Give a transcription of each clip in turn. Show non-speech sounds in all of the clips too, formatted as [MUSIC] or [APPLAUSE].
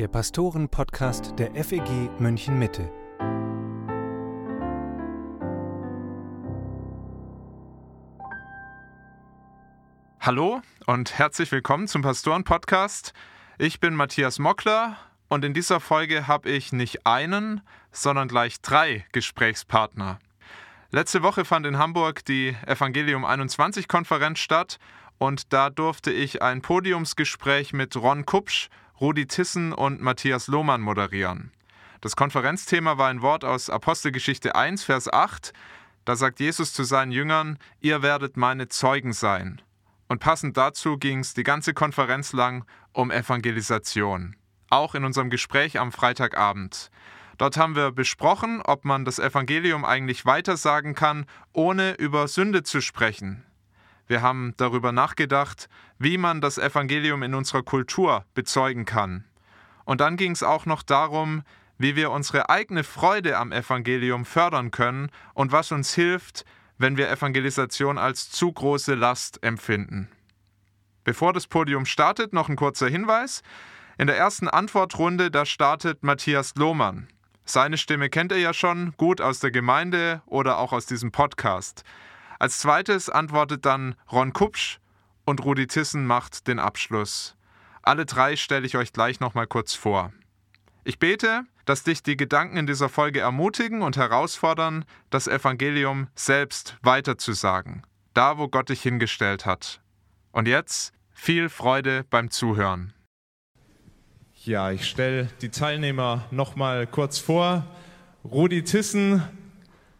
der Pastoren-Podcast der FEG München Mitte. Hallo und herzlich willkommen zum Pastoren-Podcast. Ich bin Matthias Mockler und in dieser Folge habe ich nicht einen, sondern gleich drei Gesprächspartner. Letzte Woche fand in Hamburg die Evangelium 21 Konferenz statt und da durfte ich ein Podiumsgespräch mit Ron Kupsch, Rudi Tissen und Matthias Lohmann moderieren. Das Konferenzthema war ein Wort aus Apostelgeschichte 1, Vers 8. Da sagt Jesus zu seinen Jüngern, ihr werdet meine Zeugen sein. Und passend dazu ging es die ganze Konferenz lang um Evangelisation. Auch in unserem Gespräch am Freitagabend. Dort haben wir besprochen, ob man das Evangelium eigentlich weitersagen kann, ohne über Sünde zu sprechen. Wir haben darüber nachgedacht, wie man das Evangelium in unserer Kultur bezeugen kann. Und dann ging es auch noch darum, wie wir unsere eigene Freude am Evangelium fördern können und was uns hilft, wenn wir Evangelisation als zu große Last empfinden. Bevor das Podium startet, noch ein kurzer Hinweis. In der ersten Antwortrunde, da startet Matthias Lohmann. Seine Stimme kennt ihr ja schon, gut aus der Gemeinde oder auch aus diesem Podcast. Als zweites antwortet dann Ron Kupsch und Rudi Tissen macht den Abschluss. Alle drei stelle ich euch gleich nochmal kurz vor. Ich bete, dass dich die Gedanken in dieser Folge ermutigen und herausfordern, das Evangelium selbst weiterzusagen, da wo Gott dich hingestellt hat. Und jetzt viel Freude beim Zuhören. Ja, ich stelle die Teilnehmer nochmal kurz vor. Rudi Tissen,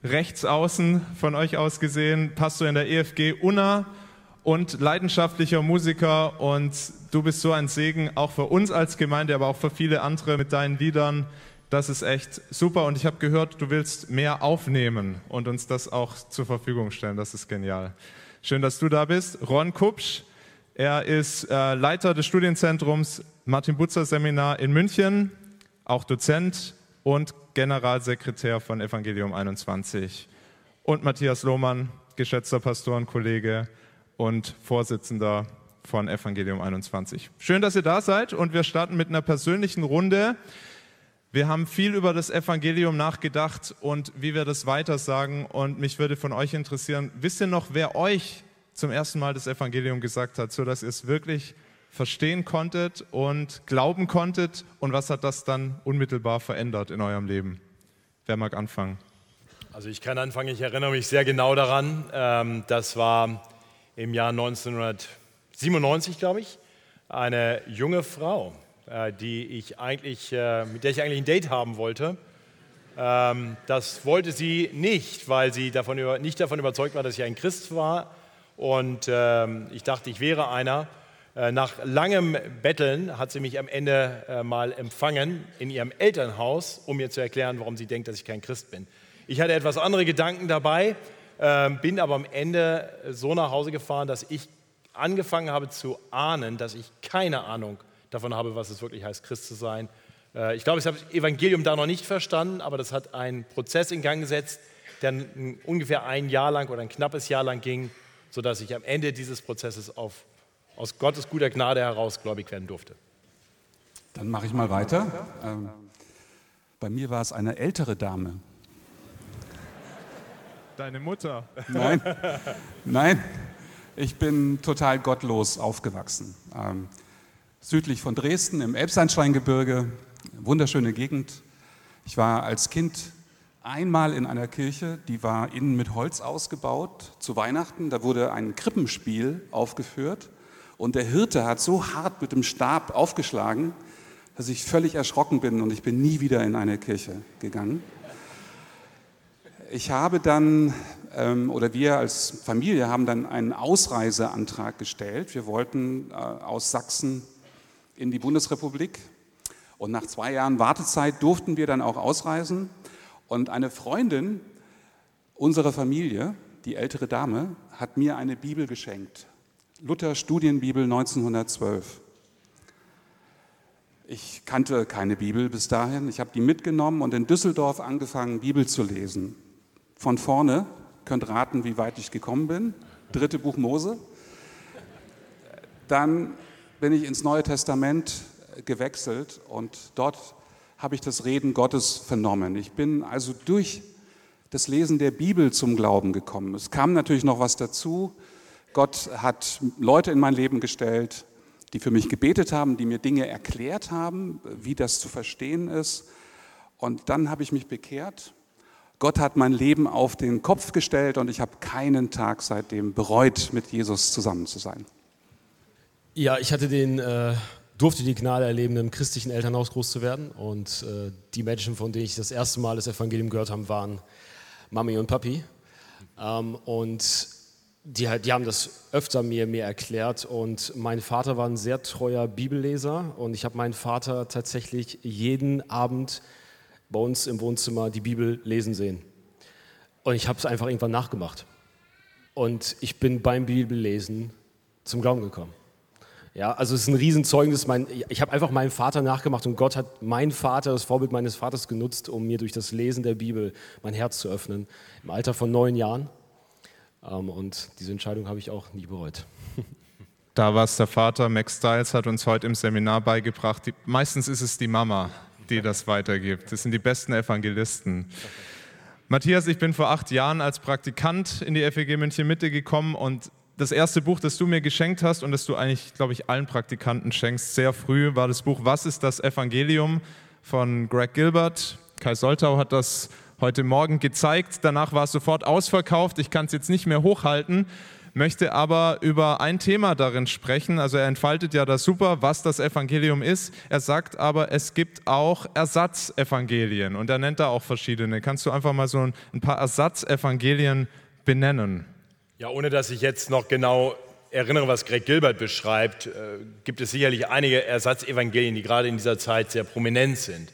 rechts außen von euch aus gesehen, Pastor in der EFG Unna und leidenschaftlicher Musiker und du bist so ein Segen auch für uns als Gemeinde, aber auch für viele andere mit deinen Liedern. Das ist echt super und ich habe gehört, du willst mehr aufnehmen und uns das auch zur Verfügung stellen. Das ist genial. Schön, dass du da bist. Ron Kupsch, er ist äh, Leiter des Studienzentrums Martin Butzer Seminar in München, auch Dozent und Generalsekretär von Evangelium 21. Und Matthias Lohmann, geschätzter Pastorenkollege und Vorsitzender von Evangelium 21. Schön, dass ihr da seid und wir starten mit einer persönlichen Runde. Wir haben viel über das Evangelium nachgedacht und wie wir das weitersagen und mich würde von euch interessieren, wisst ihr noch, wer euch zum ersten Mal das Evangelium gesagt hat, sodass ihr es wirklich verstehen konntet und glauben konntet und was hat das dann unmittelbar verändert in eurem Leben? Wer mag anfangen? Also ich kann anfangen, ich erinnere mich sehr genau daran. Ähm, das war im Jahr 1997, glaube ich, eine junge Frau, äh, die ich eigentlich, äh, mit der ich eigentlich ein Date haben wollte. Ähm, das wollte sie nicht, weil sie davon nicht davon überzeugt war, dass ich ein Christ war. Und ähm, ich dachte, ich wäre einer. Äh, nach langem Betteln hat sie mich am Ende äh, mal empfangen in ihrem Elternhaus, um mir zu erklären, warum sie denkt, dass ich kein Christ bin. Ich hatte etwas andere Gedanken dabei, ähm, bin aber am Ende so nach Hause gefahren, dass ich angefangen habe zu ahnen, dass ich keine Ahnung davon habe, was es wirklich heißt, Christ zu sein. Äh, ich glaube, ich habe das Evangelium da noch nicht verstanden, aber das hat einen Prozess in Gang gesetzt, der ungefähr ein Jahr lang oder ein knappes Jahr lang ging, sodass ich am Ende dieses Prozesses auf aus Gottes guter Gnade heraus gläubig werden durfte. Dann mache ich mal weiter. Ähm, bei mir war es eine ältere Dame. Deine Mutter? Nein, [LAUGHS] nein. Ich bin total gottlos aufgewachsen. Ähm, südlich von Dresden im Elbsandsteingebirge, wunderschöne Gegend. Ich war als Kind einmal in einer Kirche, die war innen mit Holz ausgebaut zu Weihnachten. Da wurde ein Krippenspiel aufgeführt. Und der Hirte hat so hart mit dem Stab aufgeschlagen, dass ich völlig erschrocken bin und ich bin nie wieder in eine Kirche gegangen. Ich habe dann, ähm, oder wir als Familie haben dann einen Ausreiseantrag gestellt. Wir wollten äh, aus Sachsen in die Bundesrepublik. Und nach zwei Jahren Wartezeit durften wir dann auch ausreisen. Und eine Freundin unserer Familie, die ältere Dame, hat mir eine Bibel geschenkt. Luther Studienbibel 1912. Ich kannte keine Bibel bis dahin. Ich habe die mitgenommen und in Düsseldorf angefangen, Bibel zu lesen. Von vorne, könnt raten, wie weit ich gekommen bin. Dritte Buch Mose. Dann bin ich ins Neue Testament gewechselt und dort habe ich das Reden Gottes vernommen. Ich bin also durch das Lesen der Bibel zum Glauben gekommen. Es kam natürlich noch was dazu. Gott hat Leute in mein Leben gestellt, die für mich gebetet haben, die mir Dinge erklärt haben, wie das zu verstehen ist. Und dann habe ich mich bekehrt. Gott hat mein Leben auf den Kopf gestellt und ich habe keinen Tag seitdem bereut, mit Jesus zusammen zu sein. Ja, ich hatte den, äh, durfte die Gnade erleben, im christlichen Elternhaus groß zu werden. Und äh, die Menschen, von denen ich das erste Mal das Evangelium gehört habe, waren Mami und Papi. Ähm, und die, die, haben das öfter mir, mir erklärt. Und mein Vater war ein sehr treuer Bibelleser. Und ich habe meinen Vater tatsächlich jeden Abend bei uns im Wohnzimmer die Bibel lesen sehen. Und ich habe es einfach irgendwann nachgemacht. Und ich bin beim Bibellesen zum Glauben gekommen. Ja, also es ist ein Riesenzeugnis. Mein, ich habe einfach meinem Vater nachgemacht und Gott hat mein Vater, das Vorbild meines Vaters genutzt, um mir durch das Lesen der Bibel mein Herz zu öffnen. Im Alter von neun Jahren. Ähm, und diese Entscheidung habe ich auch nie bereut. [LAUGHS] Da war es der Vater, Max Stiles hat uns heute im Seminar beigebracht. Die, meistens ist es die Mama, die das weitergibt. Das sind die besten Evangelisten. Matthias, ich bin vor acht Jahren als Praktikant in die FEG München Mitte gekommen und das erste Buch, das du mir geschenkt hast und das du eigentlich, glaube ich, allen Praktikanten schenkst, sehr früh, war das Buch Was ist das Evangelium von Greg Gilbert. Kai Soltau hat das heute Morgen gezeigt. Danach war es sofort ausverkauft. Ich kann es jetzt nicht mehr hochhalten, möchte aber über ein Thema darin sprechen. Also er entfaltet ja das super, was das Evangelium ist. Er sagt aber, es gibt auch Ersatzevangelien und er nennt da auch verschiedene. Kannst du einfach mal so ein paar Ersatzevangelien benennen? Ja, ohne dass ich jetzt noch genau erinnere, was Greg Gilbert beschreibt, äh, gibt es sicherlich einige Ersatzevangelien, die gerade in dieser Zeit sehr prominent sind.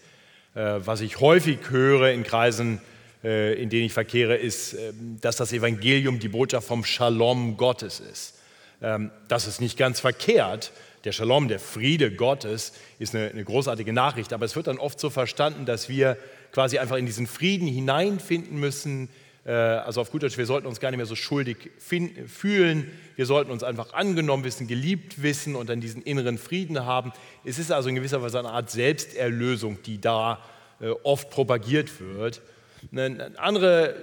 Äh, was ich häufig höre in Kreisen, äh, in denen ich verkehre, ist, äh, dass das Evangelium die Botschaft vom Shalom Gottes ist. Ähm, das ist nicht ganz verkehrt. Der Shalom, der Friede Gottes, ist eine, eine großartige Nachricht, aber es wird dann oft so verstanden, dass wir quasi einfach in diesen Frieden hineinfinden müssen, also auf gut Deutsch, wir sollten uns gar nicht mehr so schuldig fühlen. Wir sollten uns einfach angenommen wissen, geliebt wissen und dann diesen inneren Frieden haben. Es ist also in gewisser Weise eine Art Selbsterlösung, die da äh, oft propagiert wird. Ein anderes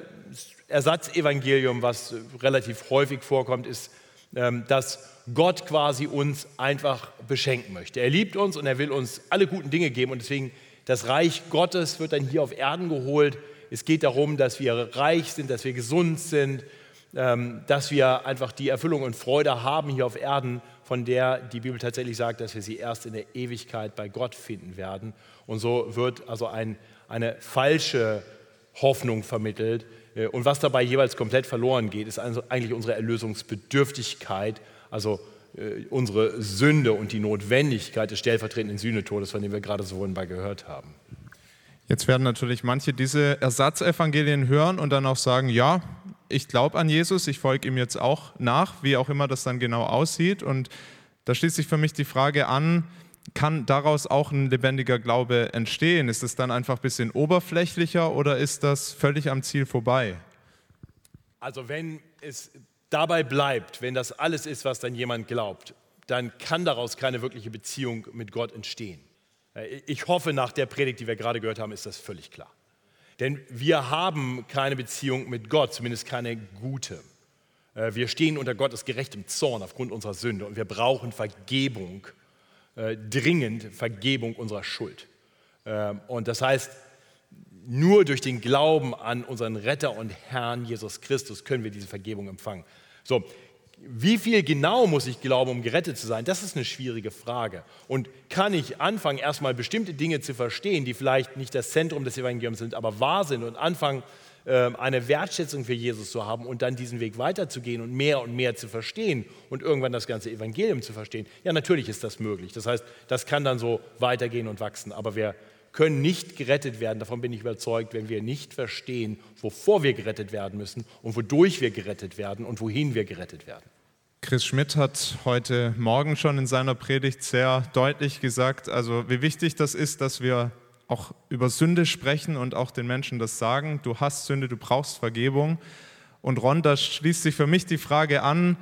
Ersatzevangelium, was relativ häufig vorkommt, ist, ähm, dass Gott quasi uns einfach beschenken möchte. Er liebt uns und er will uns alle guten Dinge geben und deswegen das Reich Gottes wird dann hier auf Erden geholt es geht darum, dass wir reich sind, dass wir gesund sind, ähm, dass wir einfach die Erfüllung und Freude haben hier auf Erden, von der die Bibel tatsächlich sagt, dass wir sie erst in der Ewigkeit bei Gott finden werden. Und so wird also ein, eine falsche Hoffnung vermittelt. Äh, und was dabei jeweils komplett verloren geht, ist also eigentlich unsere Erlösungsbedürftigkeit, also äh, unsere Sünde und die Notwendigkeit des stellvertretenden Sühnetodes, von dem wir gerade so wunderbar gehört haben. Jetzt werden natürlich manche diese Ersatzevangelien hören und dann auch sagen, ja, ich glaube an Jesus, ich folge ihm jetzt auch nach, wie auch immer das dann genau aussieht. Und da schließt sich für mich die Frage an, kann daraus auch ein lebendiger Glaube entstehen? Ist es dann einfach ein bisschen oberflächlicher oder ist das völlig am Ziel vorbei? Also wenn es dabei bleibt, wenn das alles ist, was dann jemand glaubt, dann kann daraus keine wirkliche Beziehung mit Gott entstehen. Äh, ich hoffe, nach der Predigt, die wir gerade gehört haben, ist das völlig klar. Denn wir haben keine Beziehung mit Gott, zumindest keine gute. Äh, wir stehen unter Gottes gerechtem Zorn aufgrund unserer Sünde und wir brauchen Vergebung, äh, dringend Vergebung unserer Schuld. Und das heißt, nur durch den Glauben an unseren Retter und Herrn Jesus Christus können wir diese Vergebung empfangen. So, wie viel genau muss ich glauben, um gerettet zu sein? Das ist eine schwierige Frage. Und kann ich anfangen, erstmal bestimmte Dinge zu verstehen, die vielleicht nicht das Zentrum des Evangeliums sind, aber wahr sind und anfangen, ähm, eine Wertschätzung für Jesus zu haben und dann diesen Weg weiterzugehen und mehr und mehr zu verstehen und irgendwann das ganze Evangelium zu verstehen? Ja, natürlich ist das möglich. Das heißt, das kann dann so weitergehen und wachsen. Aber wir können nicht gerettet werden, davon bin ich überzeugt, wenn wir nicht verstehen, wovor wir gerettet werden müssen und wodurch wir gerettet werden und wohin wir gerettet werden. Chris Schmidt hat heute Morgen schon in seiner Predigt sehr deutlich gesagt, also wie wichtig das ist, dass wir auch über Sünde sprechen und auch den Menschen das sagen. Du hast Sünde, du brauchst Vergebung. Und Ron, da schließt sich für mich die Frage an,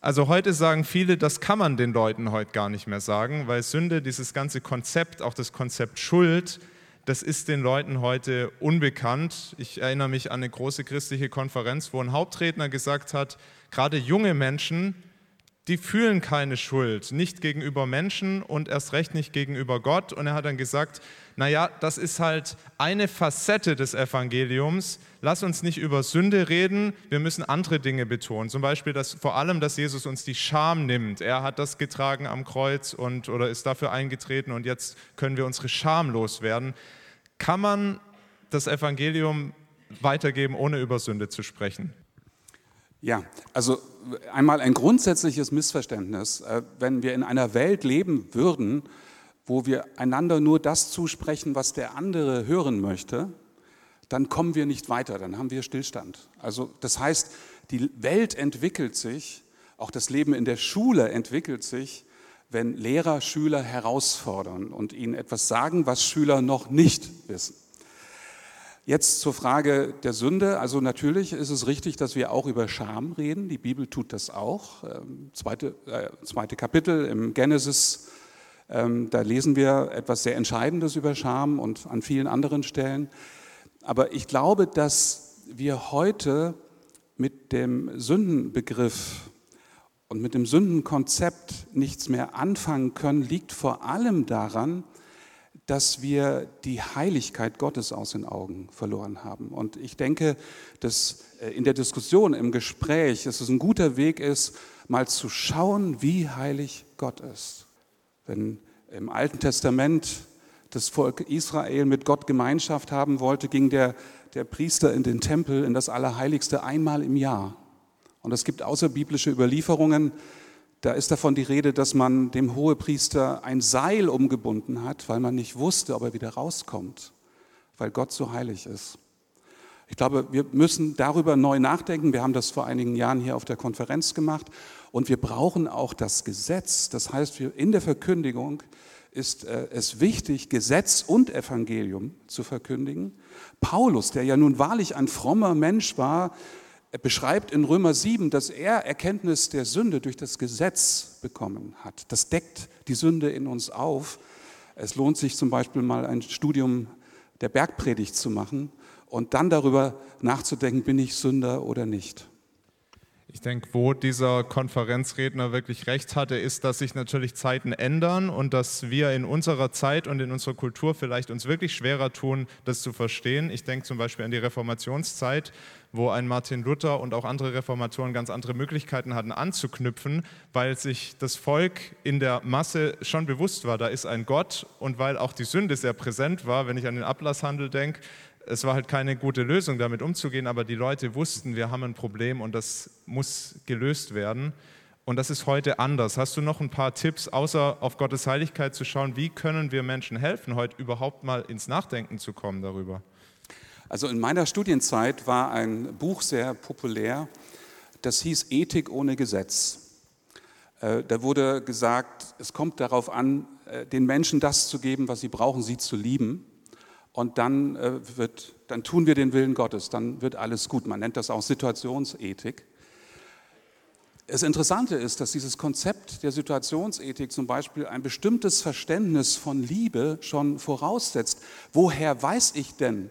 Also heute sagen viele, das kann man den Leuten heute gar nicht mehr sagen, weil Sünde, dieses ganze Konzept, auch das Konzept Schuld, das ist den Leuten heute unbekannt. Ich erinnere mich an eine große christliche Konferenz, wo ein Hauptredner gesagt hat, gerade junge Menschen, die fühlen keine Schuld, nicht gegenüber Menschen und erst recht nicht gegenüber Gott. Und er hat dann gesagt, naja, das ist halt eine Facette des Evangeliums. Lass uns nicht über Sünde reden, wir müssen andere Dinge betonen. Zum Beispiel, dass vor allem, dass Jesus uns die Scham nimmt. Er hat das getragen am Kreuz und, oder ist dafür eingetreten und jetzt können wir unsere Scham loswerden. Kann man das Evangelium weitergeben, ohne über Sünde zu sprechen? Ja, also einmal ein grundsätzliches Missverständnis. Äh, wenn wir in einer Welt leben würden, wo wir einander nur das zusprechen, was der andere hören möchte, dann kommen wir nicht weiter, dann haben wir Stillstand. Also das heißt, die Welt entwickelt sich, auch das Leben in der Schule entwickelt sich, wenn Lehrer Schüler herausfordern und ihnen etwas sagen, was Schüler noch nicht wissen. Jetzt zur Frage der Sünde. Also natürlich ist es richtig, dass wir auch über Scham reden. Die Bibel tut das auch. Ähm, zweite, äh, zweite Kapitel im Genesis, ähm, da lesen wir etwas sehr Entscheidendes über Scham und an vielen anderen Stellen. Aber ich glaube, dass wir heute mit dem Sündenbegriff und mit dem Sündenkonzept nichts mehr anfangen können, liegt vor allem daran, dass wir die Heiligkeit Gottes aus den Augen verloren haben. Und ich denke, dass äh, in der Diskussion, im Gespräch, dass es ein guter Weg ist, mal zu schauen, wie heilig Gott ist. Wenn im Alten Testament das Volk Israel mit Gott Gemeinschaft haben wollte, ging der, der Priester in den Tempel, in das Allerheiligste einmal im Jahr. Und es gibt außerbiblische Überlieferungen, da ist davon die Rede, dass man dem Hohepriester ein Seil umgebunden hat, weil man nicht wusste, ob er wieder rauskommt, weil Gott so heilig ist. Ich glaube, wir müssen darüber neu nachdenken. Wir haben das vor einigen Jahren hier auf der Konferenz gemacht. Und wir brauchen auch das Gesetz. Das heißt, in der Verkündigung ist äh, es wichtig, Gesetz und Evangelium zu verkündigen. Paulus, der ja nun wahrlich ein frommer Mensch war, beschreibt in Römer 7, dass er Erkenntnis der Sünde durch das Gesetz bekommen hat. Das deckt die Sünde in uns auf. Es lohnt sich zum Beispiel mal ein Studium der Bergpredigt zu machen und dann darüber nachzudenken, bin ich Sünder oder nicht. Ich denke, wo dieser Konferenzredner wirklich recht hatte, ist, dass sich natürlich Zeiten ändern und dass wir in unserer Zeit und in unserer Kultur vielleicht uns wirklich schwerer tun, das zu verstehen. Ich denke zum Beispiel an die Reformationszeit, wo ein Martin Luther und auch andere Reformatoren ganz andere Möglichkeiten hatten anzuknüpfen, weil sich das Volk in der Masse schon bewusst war, da ist ein Gott und weil auch die Sünde sehr präsent war, wenn ich an den Ablasshandel denke, es war halt keine gute Lösung, damit umzugehen, aber die Leute wussten, wir haben ein Problem und das muss gelöst werden. Und das ist heute anders. Hast du noch ein paar Tipps, außer auf Gottes Heiligkeit zu schauen, wie können wir Menschen helfen, heute überhaupt mal ins Nachdenken zu kommen darüber? Also in meiner Studienzeit war ein Buch sehr populär, das hieß Ethik ohne Gesetz. Äh, da wurde gesagt, es kommt darauf an, äh, den Menschen das zu geben, was sie brauchen, sie zu lieben und dann, äh, wird, dann tun wir den Willen Gottes, dann wird alles gut. Man nennt das auch Situationsethik. Das Interessante ist, dass dieses Konzept der Situationsethik zum Beispiel ein bestimmtes Verständnis von Liebe schon voraussetzt. Woher weiß ich denn,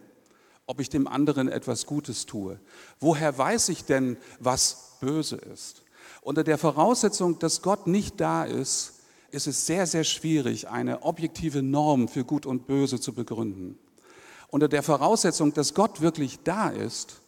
ob ich dem anderen etwas Gutes tue? Woher weiß ich denn, was böse ist? Unter der Voraussetzung, dass Gott nicht da ist, ist es sehr, sehr schwierig, eine objektive Norm für Gut und Böse zu begründen. Unter der Voraussetzung, dass Gott wirklich da ist,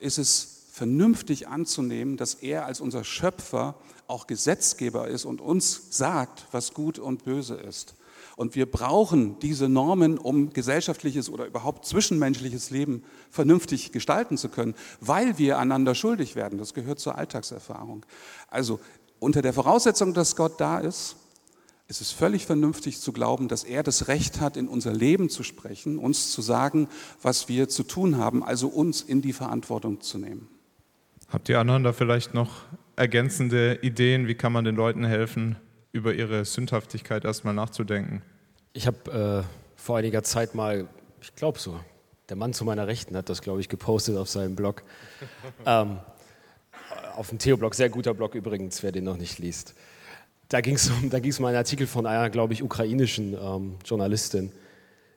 ist es vernünftig anzunehmen, dass er als unser Schöpfer auch Gesetzgeber ist und uns sagt, was gut und böse ist. Und wir brauchen diese Normen, um gesellschaftliches oder überhaupt zwischenmenschliches Leben vernünftig gestalten zu können, weil wir einander schuldig werden. Das gehört zur Alltagserfahrung. Also unter der Voraussetzung, dass Gott da ist, es ist völlig vernünftig zu glauben, dass er das Recht hat, in unser Leben zu sprechen, uns zu sagen, was wir zu tun haben, also uns in die Verantwortung zu nehmen. Habt ihr anderen da vielleicht noch ergänzende Ideen, wie kann man den Leuten helfen, über ihre Sündhaftigkeit erstmal nachzudenken? Ich habe äh, vor einiger Zeit mal, ich glaube so, der Mann zu meiner Rechten hat das, glaube ich, gepostet auf seinem Blog. [LAUGHS] ähm, auf dem Theoblog, sehr guter Blog übrigens, wer den noch nicht liest. Da ging es um, um einen Artikel von einer, glaube ich, ukrainischen ähm, Journalistin,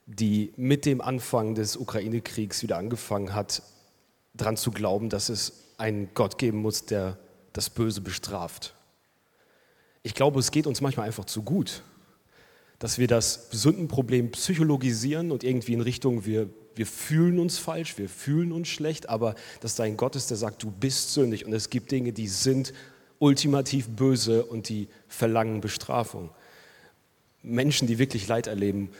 die mit dem Anfang des Ukraine-Kriegs wieder angefangen hat, daran zu glauben, dass es einen Gott geben muss, der das Böse bestraft. Ich glaube, es geht uns manchmal einfach zu gut, dass wir das Sündenproblem psychologisieren und irgendwie in Richtung, wir, wir fühlen uns falsch, wir fühlen uns schlecht, aber dass da ein Gott ist, der sagt, du bist sündig und es gibt Dinge, die sind ultimativ böse und die verlangen Bestrafung. Menschen, die wirklich Leid erleben,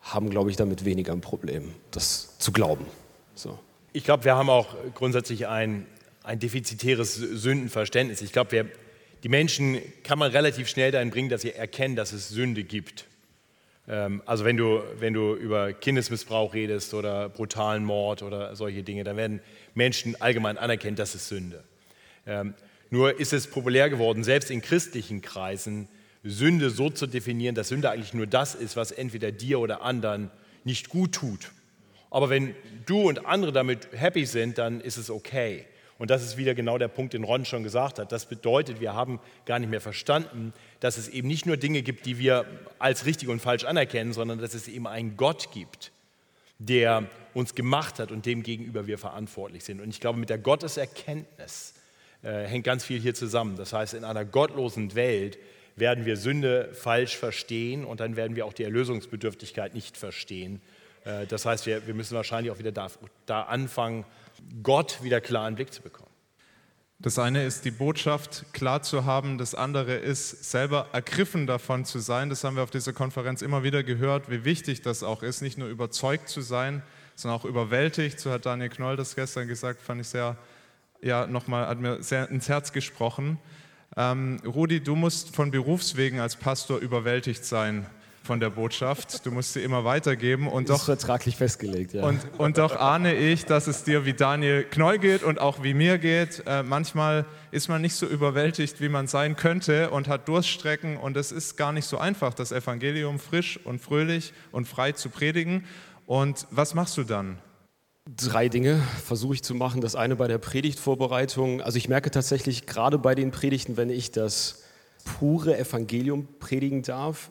haben, glaube ich, damit weniger ein Problem, das zu glauben. So. Ich glaube, wir haben auch grundsätzlich ein, ein defizitäres Sündenverständnis. Ich glaube, die Menschen kann man relativ schnell dahin bringen, dass sie erkennen, dass es Sünde gibt. Ähm, also wenn du, wenn du über Kindesmissbrauch redest oder brutalen Mord oder solche Dinge, dann werden Menschen allgemein anerkennen, das ist Sünde. Ähm, nur ist es populär geworden, selbst in christlichen Kreisen, Sünde so zu definieren, dass Sünde eigentlich nur das ist, was entweder dir oder anderen nicht gut tut. Aber wenn du und andere damit happy sind, dann ist es okay. Und das ist wieder genau der Punkt, den Ron schon gesagt hat. Das bedeutet, wir haben gar nicht mehr verstanden, dass es eben nicht nur Dinge gibt, die wir als richtig und falsch anerkennen, sondern dass es eben einen Gott gibt, der uns gemacht hat und dem gegenüber wir verantwortlich sind. Und ich glaube, mit der Gotteserkenntnis äh, hängt ganz viel hier zusammen. Das heißt, in einer gottlosen Welt werden wir Sünde falsch verstehen und dann werden wir auch die Erlösungsbedürftigkeit nicht verstehen. Äh, das heißt, wir, wir müssen wahrscheinlich auch wieder da, da anfangen, Gott wieder klar in den Blick zu bekommen. Das eine ist die Botschaft klar zu haben, das andere ist selber ergriffen davon zu sein. Das haben wir auf dieser Konferenz immer wieder gehört, wie wichtig das auch ist, nicht nur überzeugt zu sein, sondern auch überwältigt. So hat Daniel Knoll das gestern gesagt, fand ich sehr, ja, nochmal, hat mir sehr ins Herz gesprochen. Ähm, Rudi, du musst von Berufswegen als Pastor überwältigt sein von der Botschaft. Du musst sie immer weitergeben. Und ist vertraglich festgelegt, ja. Und, und doch ahne ich, dass es dir wie Daniel Knoll geht und auch wie mir geht. Äh, manchmal ist man nicht so überwältigt, wie man sein könnte und hat Durststrecken. Und es ist gar nicht so einfach, das Evangelium frisch und fröhlich und frei zu predigen. Und was machst du dann? Drei Dinge versuche ich zu machen. Das eine bei der Predigtvorbereitung. Also ich merke tatsächlich gerade bei den Predigten, wenn ich das pure Evangelium predigen darf,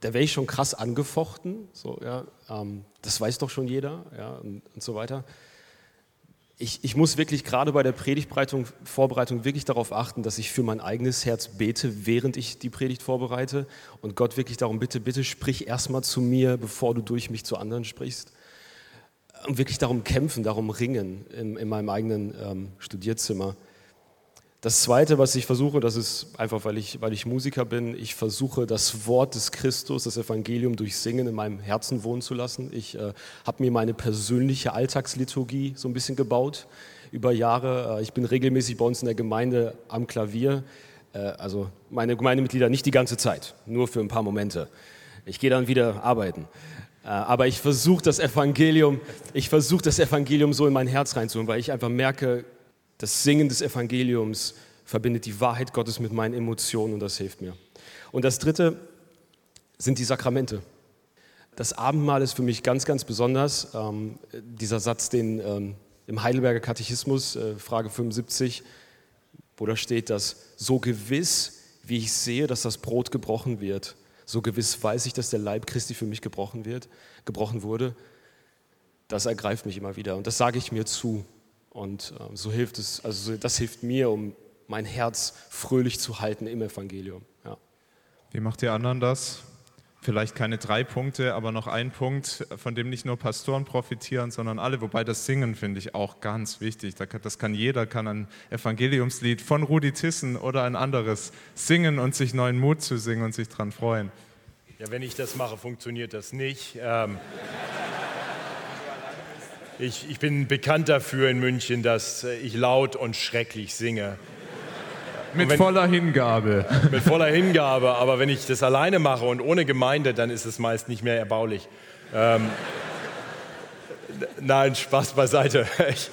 da wäre ich schon krass angefochten. So, ja, ähm, das weiß doch schon jeder ja, und, und so weiter. Ich, ich, muss wirklich gerade bei der Predigtvorbereitung Vorbereitung wirklich darauf achten, dass ich für mein eigenes Herz bete, während ich die Predigt vorbereite und Gott wirklich darum bitte, bitte sprich erstmal zu mir, bevor du durch mich zu anderen sprichst. Und wirklich darum kämpfen, darum ringen in, in meinem eigenen ähm, Studierzimmer. Das Zweite, was ich versuche, das ist einfach, weil ich, weil ich Musiker bin, ich versuche das Wort des Christus, das Evangelium durch Singen in meinem Herzen wohnen zu lassen. Ich äh, habe mir meine persönliche Alltagsliturgie so ein bisschen gebaut über Jahre. Äh, ich bin regelmäßig bei uns in der Gemeinde am Klavier. Äh, also meine Gemeindemitglieder nicht die ganze Zeit, nur für ein paar Momente. Ich gehe dann wieder arbeiten. Äh, aber ich versuche das Evangelium, ich versuche das Evangelium so in mein Herz reinzuholen, weil ich einfach merke, das Singen des Evangeliums verbindet die Wahrheit Gottes mit meinen Emotionen und das hilft mir. Und das Dritte sind die Sakramente. Das Abendmahl ist für mich ganz, ganz besonders. Ähm, dieser Satz, den ähm, im Heidelberger Katechismus, äh, Frage 75, wo da steht, dass so gewiss, wie ich sehe, dass das Brot gebrochen wird, so gewiss weiß ich, dass der Leib Christi für mich gebrochen wird, gebrochen wurde, das ergreift mich immer wieder und das sage ich mir zu. Und äh, so hilft es, also das hilft mir, um mein Herz fröhlich zu halten im Evangelium. Ja. Wie macht ihr anderen das? Vielleicht keine drei Punkte, aber noch ein Punkt, von dem nicht nur Pastoren profitieren, sondern alle. Wobei das Singen finde ich auch ganz wichtig. Das kann jeder, kann ein Evangeliumslied von Rudi Tissen oder ein anderes singen und sich neuen Mut zu singen und sich daran freuen. Ja, wenn ich das mache, funktioniert das nicht. Ähm ich, ich bin bekannt dafür in München, dass äh, ich laut und schrecklich singe. Mit wenn, voller Hingabe. [LAUGHS] Mit voller Hingabe, aber wenn ich das alleine mache und ohne Gemeinde, dann ist es meist nicht mehr erbaulich. Ähm, nein, Spaß beiseite. Ich,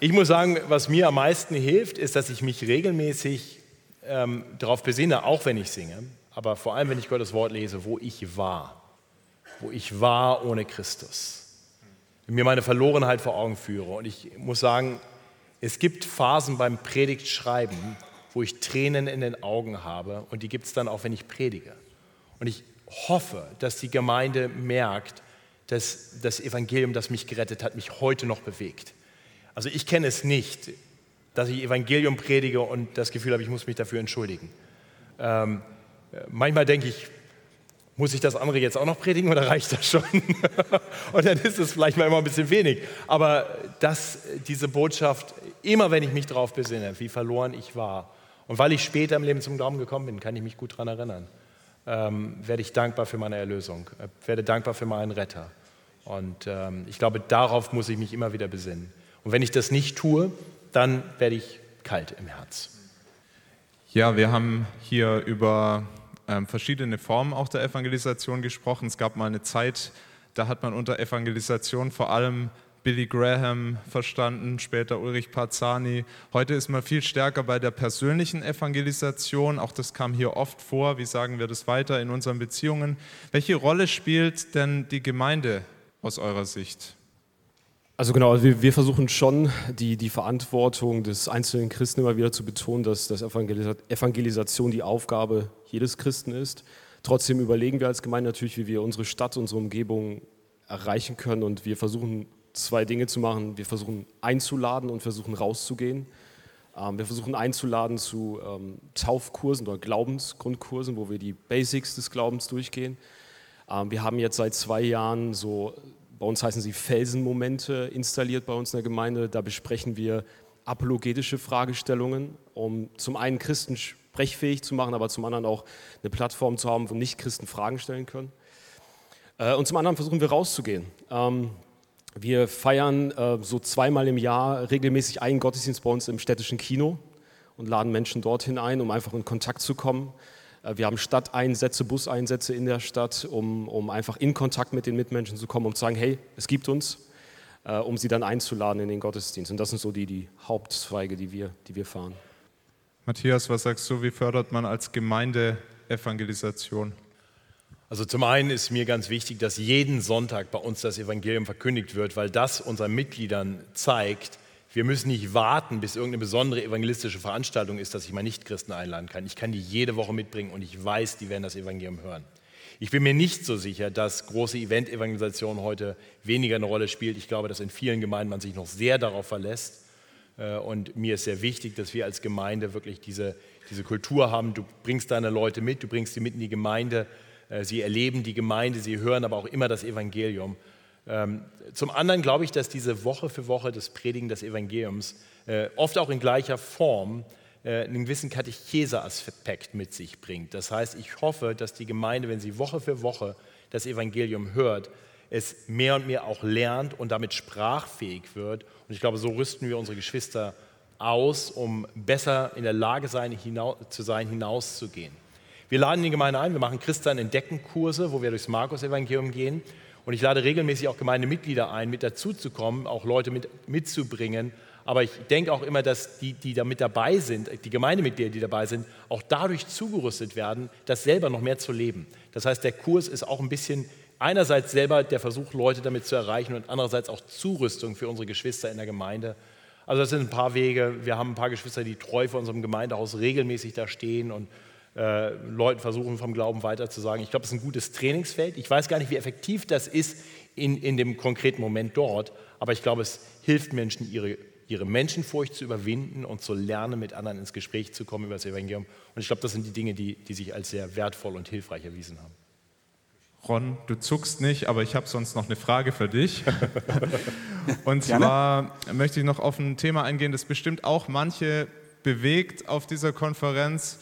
ich, muss sagen, was mir am meisten hilft, ist, dass ich mich regelmäßig ähm, darauf besinne, auch wenn ich singe, aber vor allem, wenn ich Gottes Wort lese, wo ich war. Wo ich war ohne Christus mir meine Verlorenheit vor Augen führe. Und ich muss sagen, Es gibt Phasen beim Predigtschreiben, wo ich Tränen in den Augen habe und die gibt es dann auch, wenn ich predige. Und ich hoffe, dass die Gemeinde merkt, dass das Evangelium, das mich gerettet hat, mich heute noch bewegt. Also ich kenne es nicht, dass ich Evangelium predige und das Gefühl habe, ich muss mich dafür entschuldigen. Ähm, manchmal denke ich, muss ich das andere jetzt auch noch predigen oder reicht das schon? [LAUGHS] und dann ist es vielleicht mal immer ein bisschen wenig. Aber dass diese Botschaft, immer wenn ich mich darauf besinne, wie verloren ich war, und weil ich später im Leben zum Glauben gekommen bin, kann ich mich gut daran erinnern, ähm, werde ich dankbar für meine Erlösung, äh, werde dankbar für meinen Retter. Und ähm, ich glaube, darauf muss ich mich immer wieder besinnen. Und wenn ich das nicht tue, dann werde ich kalt im Herz. Ja, wir haben hier über ähm, verschiedene Formen auch der Evangelisation gesprochen. Es gab mal eine Zeit, da hat man unter Evangelisation vor allem Billy Graham verstanden, später Ulrich Parzani. Heute ist man viel stärker bei der persönlichen Evangelisation. Auch das kam hier oft vor. Wie sagen wir das weiter in unseren Beziehungen? Welche Rolle spielt denn die Gemeinde aus eurer Sicht? Also genau, also wir, wir, versuchen schon die, die Verantwortung des einzelnen Christen immer wieder zu betonen, dass, dass Evangelisation die Aufgabe jedes Christen ist. Trotzdem überlegen wir als Gemeinde natürlich, wie wir unsere Stadt, unsere Umgebung erreichen können und wir versuchen zwei Dinge zu machen. Wir versuchen einzuladen und versuchen rauszugehen. Ähm, wir versuchen einzuladen zu ähm, Taufkursen oder Glaubensgrundkursen, wo wir die Basics des Glaubens durchgehen. Ähm, wir haben jetzt seit zwei Jahren so bei uns heißen sie Felsenmomente installiert bei uns in der Gemeinde. Da besprechen wir apologetische Fragestellungen, um zum einen Christen sprechfähig zu machen, aber zum anderen auch eine Plattform zu haben, wo nicht Christen Fragen stellen können. Äh, und zum anderen versuchen wir rauszugehen. Wir feiern äh, so zweimal im Jahr regelmäßig einen Gottesdienst bei uns im städtischen Kino und laden Menschen dorthin ein, um einfach in Kontakt zu kommen. Äh, wir haben Stadteinsätze, Buseinsätze in der Stadt, um, um einfach in Kontakt mit den Mitmenschen zu kommen, um zu sagen, hey, es gibt uns, äh, um sie dann einzuladen in den Gottesdienst. Und das sind so die, die Hauptzweige, die wir, die wir fahren. Matthias, was sagst du, wie fördert man als Gemeinde Evangelisation? Also zum einen ist mir ganz wichtig, dass jeden Sonntag bei uns das Evangelium verkündigt wird, weil das unseren Mitgliedern zeigt, wir müssen nicht warten, bis irgendeine besondere evangelistische Veranstaltung ist, dass ich mal Nicht-Christen einladen kann. Ich kann die jede Woche mitbringen und ich weiß, die werden das Evangelium hören. Ich bin mir nicht so sicher, dass große Event-Evangelisation heute weniger eine Rolle spielt. Ich glaube, dass in vielen Gemeinden man sich noch sehr darauf verlässt. Äh, und mir ist sehr wichtig, dass wir als Gemeinde wirklich diese, diese Kultur haben. Du bringst deine Leute mit, du bringst sie mit in die Gemeinde. Äh, sie erleben die Gemeinde, sie hören aber auch immer das Evangelium. Ähm, zum anderen glaube ich, dass diese Woche für Woche das Predigen des Evangeliums äh, oft auch in gleicher Form äh, einen gewissen Katecheseaspekt mit sich bringt. Das heißt, ich hoffe, dass die Gemeinde, wenn sie Woche für Woche das Evangelium hört, es mehr und mehr auch lernt und damit sprachfähig wird. Und ich glaube, so rüsten wir unsere Geschwister aus, um besser in der Lage sein, hinaus, zu sein, hinauszugehen. Wir laden die Gemeinde ein, wir machen Christian Entdeckenkurse, wo wir durchs Markus-Evangelium gehen. Und ich lade regelmäßig auch Gemeindemitglieder ein, mit dazuzukommen, auch Leute mit, mitzubringen. Aber ich denke auch immer, dass die, die da mit dabei sind, die Gemeindemitglieder, die dabei sind, auch dadurch zugerüstet werden, das selber noch mehr zu leben. Das heißt, der Kurs ist auch ein bisschen einerseits selber der Versuch, Leute damit zu erreichen und andererseits auch Zurüstung für unsere Geschwister in der Gemeinde. Also das sind ein paar Wege. Wir haben ein paar Geschwister, die treu vor unserem Gemeindehaus regelmäßig da stehen und äh, Leuten versuchen, vom Glauben weiterzusagen. Ich glaube, es ist ein gutes Trainingsfeld. Ich weiß gar nicht, wie effektiv das ist in, in dem konkreten Moment dort, aber ich glaube, es hilft Menschen, ihre, ihre Menschenfurcht zu überwinden und zu lernen, mit anderen ins Gespräch zu kommen über das Evangelium. Und ich glaube, das sind die Dinge, die, die sich als sehr wertvoll und hilfreich erwiesen haben. Ron, du zuckst nicht, aber ich habe sonst noch eine Frage für dich. [LAUGHS] Und zwar möchte ich noch auf ein Thema eingehen, das bestimmt auch manche bewegt auf dieser Konferenz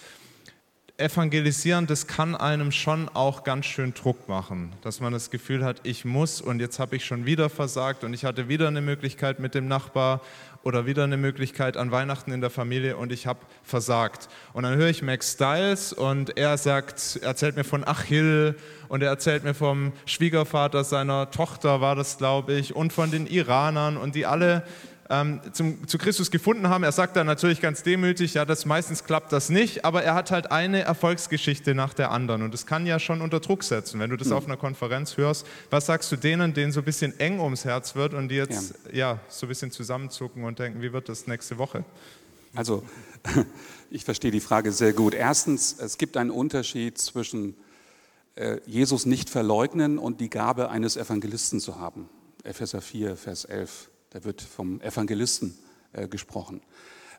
evangelisieren, das kann einem schon auch ganz schön Druck machen, dass man das Gefühl hat, ich muss und jetzt habe ich schon wieder versagt und ich hatte wieder eine Möglichkeit mit dem Nachbar oder wieder eine Möglichkeit an Weihnachten in der Familie und ich habe versagt. Und dann höre ich Max Styles und er sagt, erzählt mir von Achill und er erzählt mir vom Schwiegervater seiner Tochter war das, glaube ich, und von den Iranern und die alle ähm, zum, zu Christus gefunden haben. Er sagt dann natürlich ganz demütig, ja, das meistens klappt das nicht, aber er hat halt eine Erfolgsgeschichte nach der anderen und das kann ja schon unter Druck setzen, wenn du das mhm. auf einer Konferenz hörst. Was sagst du denen, denen so ein bisschen eng ums Herz wird und die jetzt ja. ja so ein bisschen zusammenzucken und denken, wie wird das nächste Woche? Also, [LAUGHS] ich verstehe die Frage sehr gut. Erstens, es gibt einen Unterschied zwischen äh, Jesus nicht verleugnen und die Gabe eines Evangelisten zu haben. Epheser 4, Vers 11. Da wird vom Evangelisten äh, gesprochen.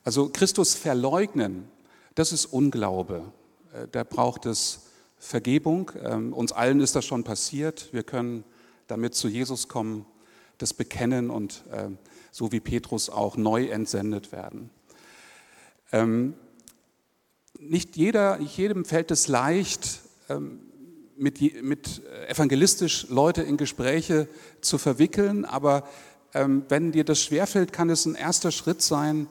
Also Christus verleugnen, das ist Unglaube. Äh, da braucht es Vergebung. Ähm, uns allen ist das schon passiert. Wir können damit zu Jesus kommen, das bekennen und äh, so wie Petrus auch neu entsendet werden. Ähm, nicht, jeder, nicht jedem fällt es leicht, ähm, mit, mit evangelistisch Leute in Gespräche zu verwickeln, aber ähm, wenn dir das schwerfällt, kann es ein erster Schritt sein,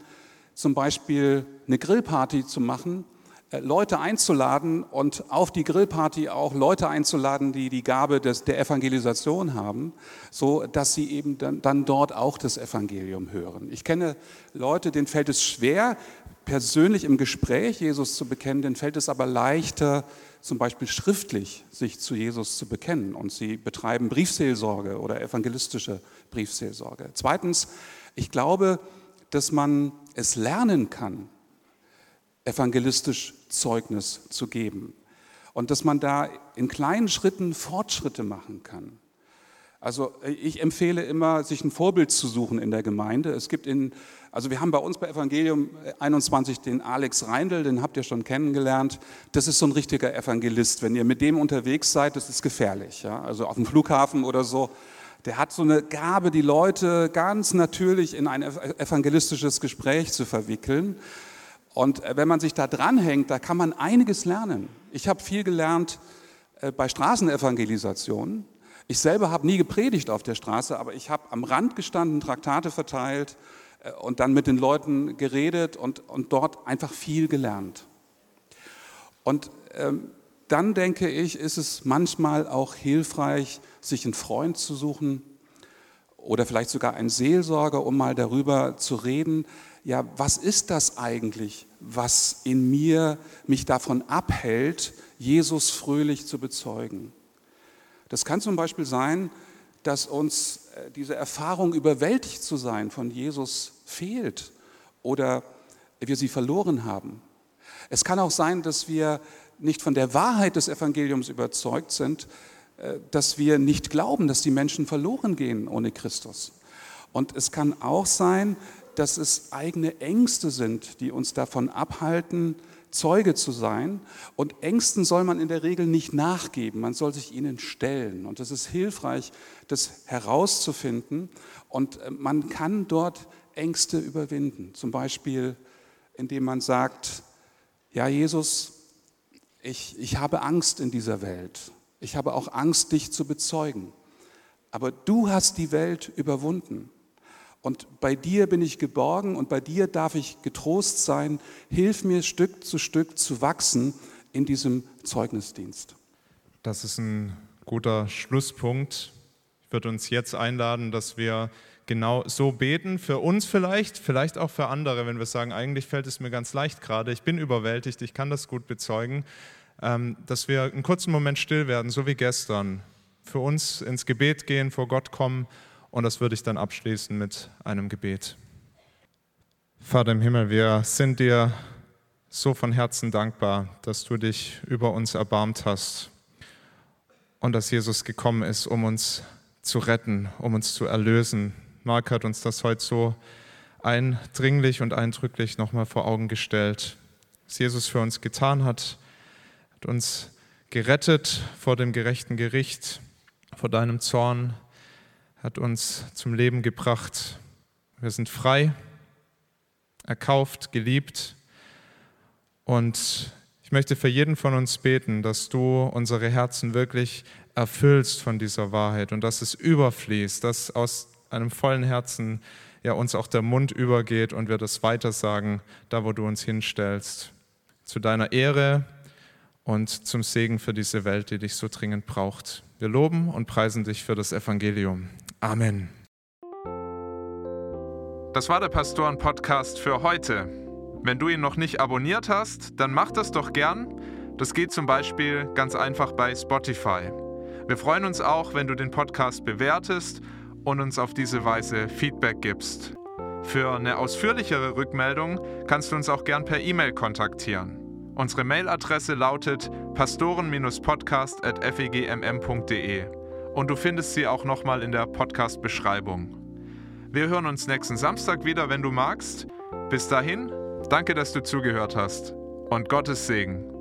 zum Beispiel eine Grillparty zu machen, äh, Leute einzuladen und auf die Grillparty auch Leute einzuladen, die die Gabe des, der Evangelisation haben, so dass sie eben dann, dann dort auch das Evangelium hören. Ich kenne Leute, denen fällt es schwer, persönlich im Gespräch Jesus zu bekennen, denen fällt es aber leichter, zum Beispiel schriftlich sich zu Jesus zu bekennen und sie betreiben Briefseelsorge oder evangelistische Briefseelsorge. Zweitens, ich glaube, dass man es lernen kann, evangelistisch Zeugnis zu geben und dass man da in kleinen Schritten Fortschritte machen kann. Also ich empfehle immer, sich ein Vorbild zu suchen in der Gemeinde. Es gibt in, also wir haben bei uns bei Evangelium 21 den Alex Reindl, den habt ihr schon kennengelernt. Das ist so ein richtiger Evangelist. Wenn ihr mit dem unterwegs seid, das ist gefährlich. Ja? Also auf dem Flughafen oder so. Der hat so eine Gabe, die Leute ganz natürlich in ein evangelistisches Gespräch zu verwickeln. Und äh, wenn man sich da dranhängt, da kann man einiges lernen. Ich habe viel gelernt äh, bei Straßenevangelisationen. Ich selber habe nie gepredigt auf der Straße, aber ich habe am Rand gestanden, Traktate verteilt äh, und dann mit den Leuten geredet und, und dort einfach viel gelernt. Und ähm, dann denke ich, ist es manchmal auch hilfreich, sich einen Freund zu suchen oder vielleicht sogar einen Seelsorger, um mal darüber zu reden, ja, was ist das eigentlich, was in mir mich davon abhält, Jesus fröhlich zu bezeugen? Das kann zum Beispiel sein, dass uns äh, diese Erfahrung, überwältigt zu sein von Jesus, fehlt oder wir sie verloren haben. Es kann auch sein, dass wir nicht von der Wahrheit des Evangeliums überzeugt sind, äh, dass wir nicht glauben, dass die Menschen verloren gehen ohne Christus. Und es kann auch sein, dass es eigene Ängste sind, die uns davon abhalten, Zeuge zu sein. Und Ängsten soll man in der Regel nicht nachgeben, man soll sich ihnen stellen. Und es ist hilfreich, das herauszufinden. Und äh, man kann dort Ängste überwinden. Zum Beispiel, indem man sagt, ja Jesus, ich, ich habe Angst in dieser Welt. Ich habe auch Angst, dich zu bezeugen. Aber du hast die Welt überwunden. Und bei dir bin ich geborgen und bei dir darf ich getrost sein. Hilf mir Stück zu Stück zu wachsen in diesem Zeugnisdienst. Das ist ein guter Schlusspunkt. Ich würde uns jetzt einladen, dass wir genau so beten, für uns vielleicht, vielleicht auch für andere, wenn wir sagen, eigentlich fällt es mir ganz leicht gerade, ich bin überwältigt, ich kann das gut bezeugen, ähm, dass wir einen kurzen Moment still werden, so wie gestern, für uns ins Gebet gehen, vor Gott kommen und das würde ich dann abschließen mit einem Gebet. Vater im Himmel, wir sind dir so von Herzen dankbar, dass du dich über uns erbarmt hast und dass Jesus gekommen ist, um uns zu retten, um uns zu erlösen. Mark hat uns das heute so eindringlich und eindrücklich nochmal vor Augen gestellt. Was Jesus für uns getan hat, hat uns gerettet vor dem gerechten Gericht, vor deinem Zorn, hat uns zum Leben gebracht. Wir sind frei, erkauft, geliebt. Und ich möchte für jeden von uns beten, dass du unsere Herzen wirklich erfüllst von dieser Wahrheit und dass es überfließt, dass aus einem vollen Herzen ja uns auch der Mund übergeht und wir das weitersagen, da wo du uns hinstellst. Zu deiner Ehre und zum Segen für diese Welt, die dich so dringend braucht. Wir loben und preisen dich für das Evangelium. Amen. Das war der Pastoren-Podcast für heute. Wenn du ihn noch nicht abonniert hast, dann mach das doch gern. Das geht zum Beispiel ganz einfach bei Spotify. Wir freuen uns auch, wenn du den Podcast bewertest und uns auf diese Weise Feedback gibst. Für eine ausführlichere Rückmeldung kannst du uns auch gern per E-Mail kontaktieren. Unsere Mailadresse lautet pastoren-podcast.fegmm.de und du findest sie auch nochmal in der Podcast-Beschreibung. Wir hören uns nächsten Samstag wieder, wenn du magst. Bis dahin, danke, dass du zugehört hast und Gottes Segen.